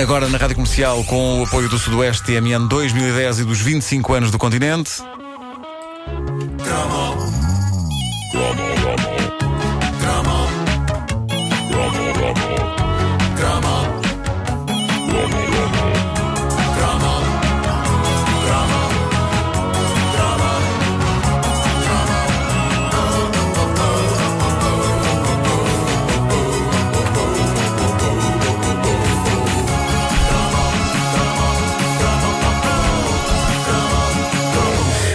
Agora na Rádio Comercial com o apoio do Sudoeste TMN 2010 e dos 25 anos do continente.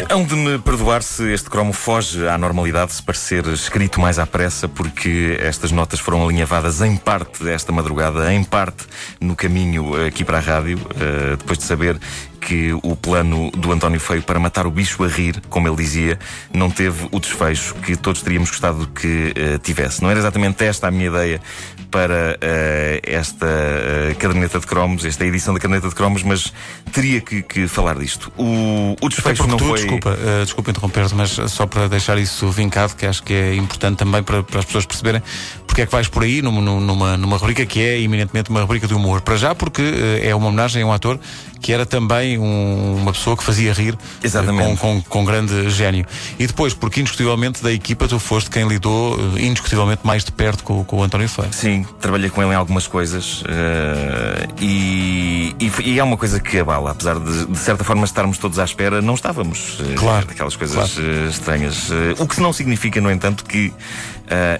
Hão de me perdoar se este cromo foge à normalidade, se parecer escrito mais à pressa, porque estas notas foram alinhavadas em parte esta madrugada, em parte no caminho aqui para a rádio, uh, depois de saber que o plano do António Feio para matar o bicho a rir, como ele dizia, não teve o desfecho que todos teríamos gostado que uh, tivesse. Não era exatamente esta a minha ideia para uh, esta uh, caderneta de cromos, esta edição da caderneta de cromos, mas teria que, que falar disto. O, o desfecho não tu, foi. Desculpa, uh, desculpa interromper-te, mas só para deixar isso vincado, que acho que é importante também para, para as pessoas perceberem porque é que vais por aí numa, numa, numa rubrica que é eminentemente uma rubrica de humor. Para já, porque é uma homenagem a um ator que era também um, uma pessoa que fazia rir Exatamente. Com, com, com, grande gênio. E depois, porque indiscutivelmente da equipa tu foste quem lidou indiscutivelmente mais de perto com, com o António Feio. Sim, trabalhei com ele em algumas coisas uh, e, e, e, é uma coisa que abala, apesar de, de certa forma estarmos todos à espera, não estávamos. Uh, claro. Daquelas coisas claro. uh, estranhas. o que não significa, no entanto, que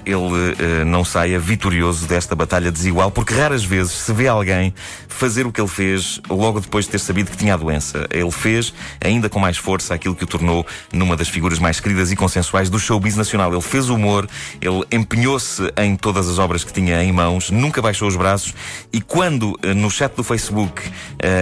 ele não saia vitorioso desta batalha desigual, porque raras vezes se vê alguém fazer o que ele fez logo depois de ter sabido que tinha a doença. Ele fez, ainda com mais força, aquilo que o tornou numa das figuras mais queridas e consensuais do showbiz nacional. Ele fez humor, ele empenhou-se em todas as obras que tinha em mãos, nunca baixou os braços e quando eh, no chat do Facebook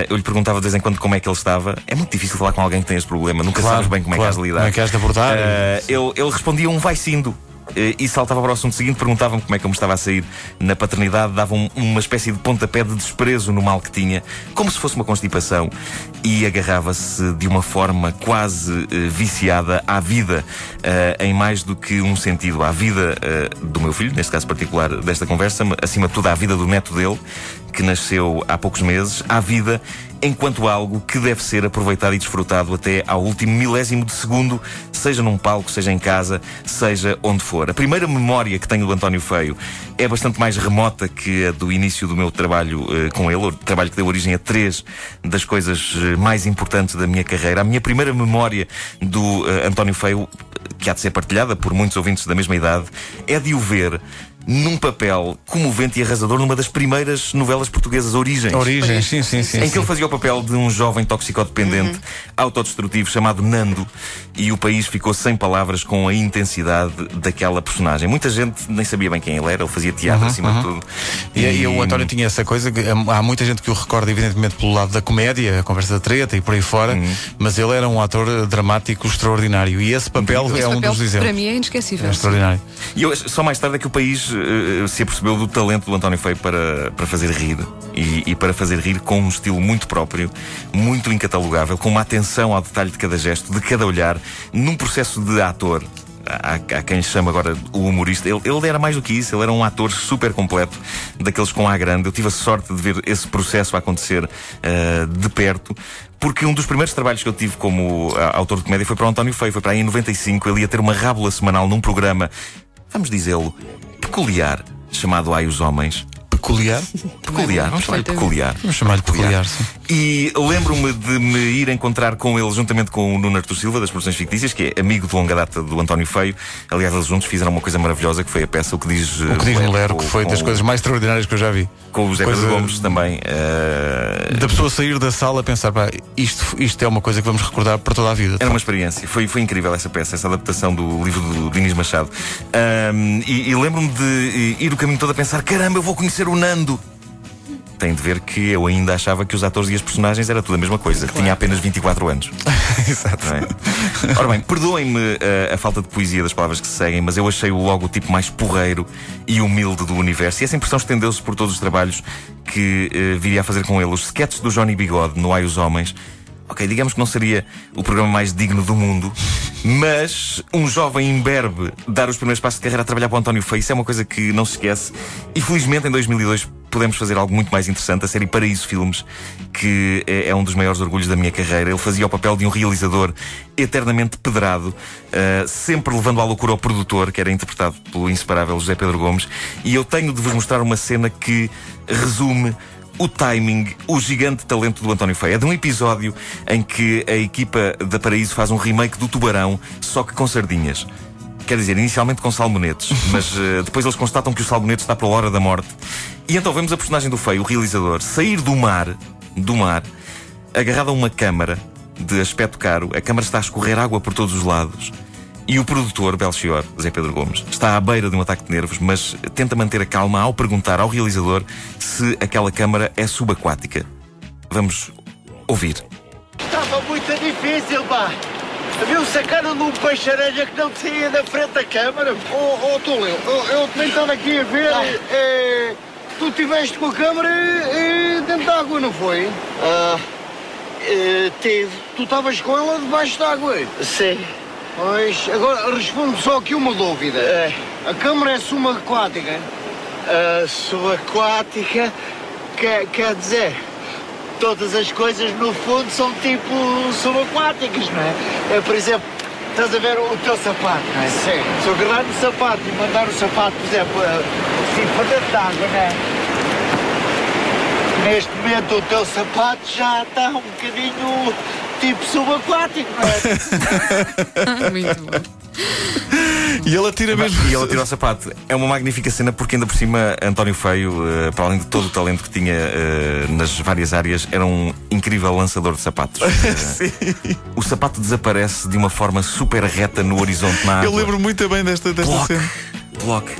eu lhe perguntava de vez em quando como é que ele estava, é muito difícil falar com alguém que tem este problema, nunca claro, sabes bem como claro, é que has de lidar. Como é que has de abordar? Uh, ele, ele respondia um vai sindo. Eh, e saltava para o assunto seguinte, perguntava-me como é que eu me estava a sair na paternidade, dava um, uma espécie de pontapé de desprezo no mal que tinha, como se fosse uma constipação, e agarrava-se de uma forma quase uh, viciada à vida, uh, em mais do que um sentido, à vida uh, do meu filho, neste caso particular desta conversa, acima de tudo à vida do neto dele, que nasceu há poucos meses, à vida enquanto algo que deve ser aproveitado e desfrutado até ao último milésimo de segundo, seja num palco, seja em casa, seja onde for. A primeira memória que tenho do António Feio é bastante mais remota que a do início do meu trabalho uh, com ele, o trabalho que deu origem a três das coisas uh, mais importantes da minha carreira. A minha primeira memória do uh, António Feio, que há de ser partilhada por muitos ouvintes da mesma idade, é de o ver num papel comovente e arrasador numa das primeiras novelas portuguesas, Origens. Origens, sim, sim, sim. Em que sim. ele fazia o papel de um jovem toxicodependente, uhum. autodestrutivo, chamado Nando, e o país ficou sem palavras com a intensidade daquela personagem. Muita gente nem sabia bem quem ele era, ele fazia teatro uhum, acima uhum. de tudo. E, e, e o António tinha essa coisa, que, hum, há muita gente que o recorda, evidentemente, pelo lado da comédia, a conversa da treta e por aí fora, uhum. mas ele era um ator dramático extraordinário. E esse papel esse é papel, um dos exemplos. Para mim é inesquecível. É extraordinário. E eu, só mais tarde é que o país uh, se apercebeu do talento do António Feio para, para fazer rir e, e, para fazer rir com um estilo muito próprio, muito incatalogável, com uma atenção ao detalhe de cada gesto, de cada olhar, num processo de ator. Há, há, quem chama agora o humorista. Ele, ele, era mais do que isso, ele era um ator super completo, daqueles com A grande. Eu tive a sorte de ver esse processo acontecer uh, de perto, porque um dos primeiros trabalhos que eu tive como uh, autor de comédia foi para o António Feio, foi para aí em 95. Ele ia ter uma rábula semanal num programa, vamos dizê-lo, peculiar, chamado Ai os Homens. Peculiar? Peculiar, vamos chamar-lhe peculiar. Vamos chamar-lhe peculiar, sim. E lembro-me de me ir encontrar com ele juntamente com o Nuno Artur Silva, das Produções Fictícias, que é amigo de longa data do António Feio. Aliás, eles juntos fizeram uma coisa maravilhosa que foi a peça O que diz O que diz Mulher, que foi das coisas mais extraordinárias que eu já vi. Com o José coisa... Pedro Gomes também. Uh... Da pessoa sair da sala a pensar, pá, isto, isto é uma coisa que vamos recordar para toda a vida. Era uma experiência. Foi, foi incrível essa peça, essa adaptação do livro do Dinis Machado. Um, e, e lembro-me de ir o caminho todo a pensar: caramba, eu vou conhecer o Nando tem de ver que eu ainda achava que os atores e as personagens era tudo a mesma coisa, claro. tinha apenas 24 anos. Exato. É? Ora bem, perdoem-me a, eh, a, falta de poesia das palavras que se seguem, mas eu achei o logo o tipo mais porreiro e humilde do universo. E essa impressão estendeu-se por todos os trabalhos que uh, viria a fazer com ele. Os sketches do Johnny Bigode no Ai os Homens. Ok, digamos que não seria o programa mais digno do mundo, mas um jovem imberbe dar os primeiros passos de carreira a trabalhar para o António Feio, isso é uma coisa que não se esquece. E felizmente em 2002 pudemos fazer algo muito mais interessante, a série Paraíso Filmes, que é, é um dos maiores orgulhos da minha carreira. Ele fazia o papel de um realizador eternamente pedrado, uh, sempre levando à loucura o produtor, que era interpretado pelo inseparável José Pedro Gomes, e eu tenho de vos mostrar uma cena que resume o timing, o gigante talento do António Feio. É de um episódio em que a equipa da Paraíso faz um remake do Tubarão, só que com sardinhas. Quer dizer, inicialmente com salmonetes, mas uh, depois eles constatam que o salmonete está pela hora da morte. E então vemos a personagem do Feio, o realizador, sair do mar, do mar, agarrado a uma câmara de aspecto caro. A câmara está a escorrer água por todos os lados. E o produtor, Belchior, Zé Pedro Gomes, está à beira de um ataque de nervos, mas tenta manter a calma ao perguntar ao realizador se aquela câmara é subaquática. Vamos ouvir. Estava muito difícil, pá. Viu sacaram num peixe-aranha que não saía da frente da câmara. Oh, oh Túlio, eu, eu também estava aqui a ver. É, tu estiveste com a câmara e dentro da água, não foi? Ah, uh, tive. Tu estavas com ela debaixo d'água? Sim. Pois, agora responde só aqui uma dúvida. É. A câmara é subaquática? A subaquática quer, quer dizer, todas as coisas no fundo são tipo subaquáticas, não é? é por exemplo, estás a ver o teu sapato, não é? Sim. Se eu agarrar no sapato e mandar o sapato, por exemplo, assim para dentro d'água, não é? Neste momento o teu sapato já está um bocadinho tipo subaquático, não é? Muito bom. E ele atira mesmo. E ele atira o sapato. É uma magnífica cena porque, ainda por cima, António Feio, uh, para além de todo o talento que tinha uh, nas várias áreas, era um incrível lançador de sapatos. Uh, o sapato desaparece de uma forma super reta no horizonte na água. Eu lembro muito bem desta, desta cena. Block.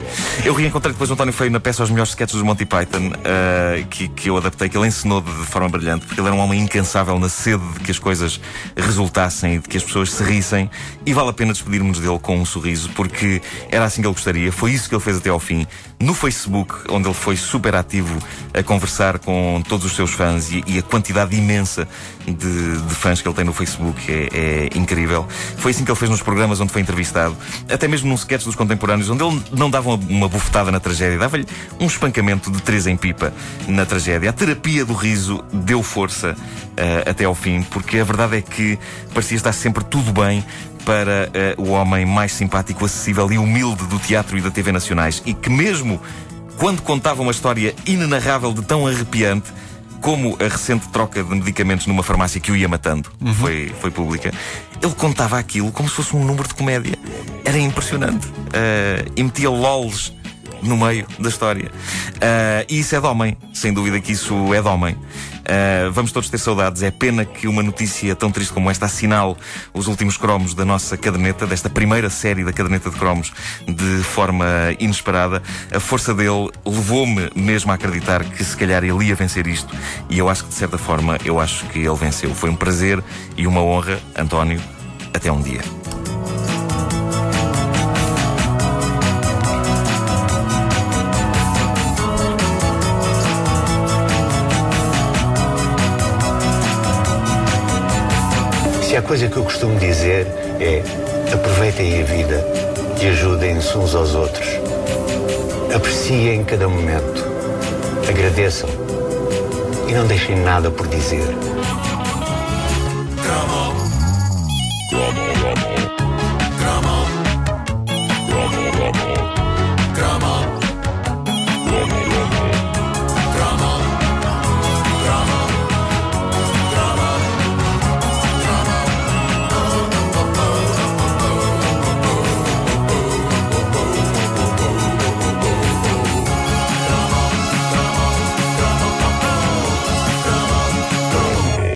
Eu reencontrei depois o António Feio na peça Os Melhores Sketches do Monty Python, uh, que, que eu adaptei, que ele ensinou de, de, forma brilhante, porque ele era um homem incansável na sede de que as coisas resultassem e de que as pessoas se rissem. E vale a pena despedirmos dele com um sorriso, porque era assim que ele gostaria. Foi isso que ele fez até ao fim. No Facebook, onde ele foi super ativo a conversar com todos os seus fãs e, e a quantidade imensa de, de, fãs que ele tem no Facebook é, é incrível. Foi assim que ele fez nos programas onde foi entrevistado, até mesmo num sketch dos contemporâneos, onde ele não dava uma, uma bufetada na tragédia, dava-lhe um espancamento de três em pipa na tragédia. A terapia do riso deu força uh, até ao fim, porque a verdade é que parecia estar sempre tudo bem para uh, o homem mais simpático, acessível e humilde do teatro e da TV nacionais e que mesmo quando contava uma história inenarrável de tão arrepiante como a recente troca de medicamentos numa farmácia que o ia matando uhum. foi, foi pública, ele contava aquilo como se fosse um número de comédia. Era impressionante. Uh, e metia lols no meio da história. Uh, e isso é de homem, sem dúvida que isso é de homem. Uh, vamos todos ter saudades. É pena que uma notícia tão triste como esta assinale os últimos cromos da nossa caderneta, desta primeira série da caderneta de cromos, de forma inesperada. A força dele levou-me mesmo a acreditar que se calhar ele ia vencer isto. E eu acho que de certa forma, eu acho que ele venceu. Foi um prazer e uma honra, António. Até um dia. Se há coisa que eu costumo dizer é aproveitem a vida e ajudem-se uns aos outros. Apreciem cada momento. Agradeçam e não deixem nada por dizer.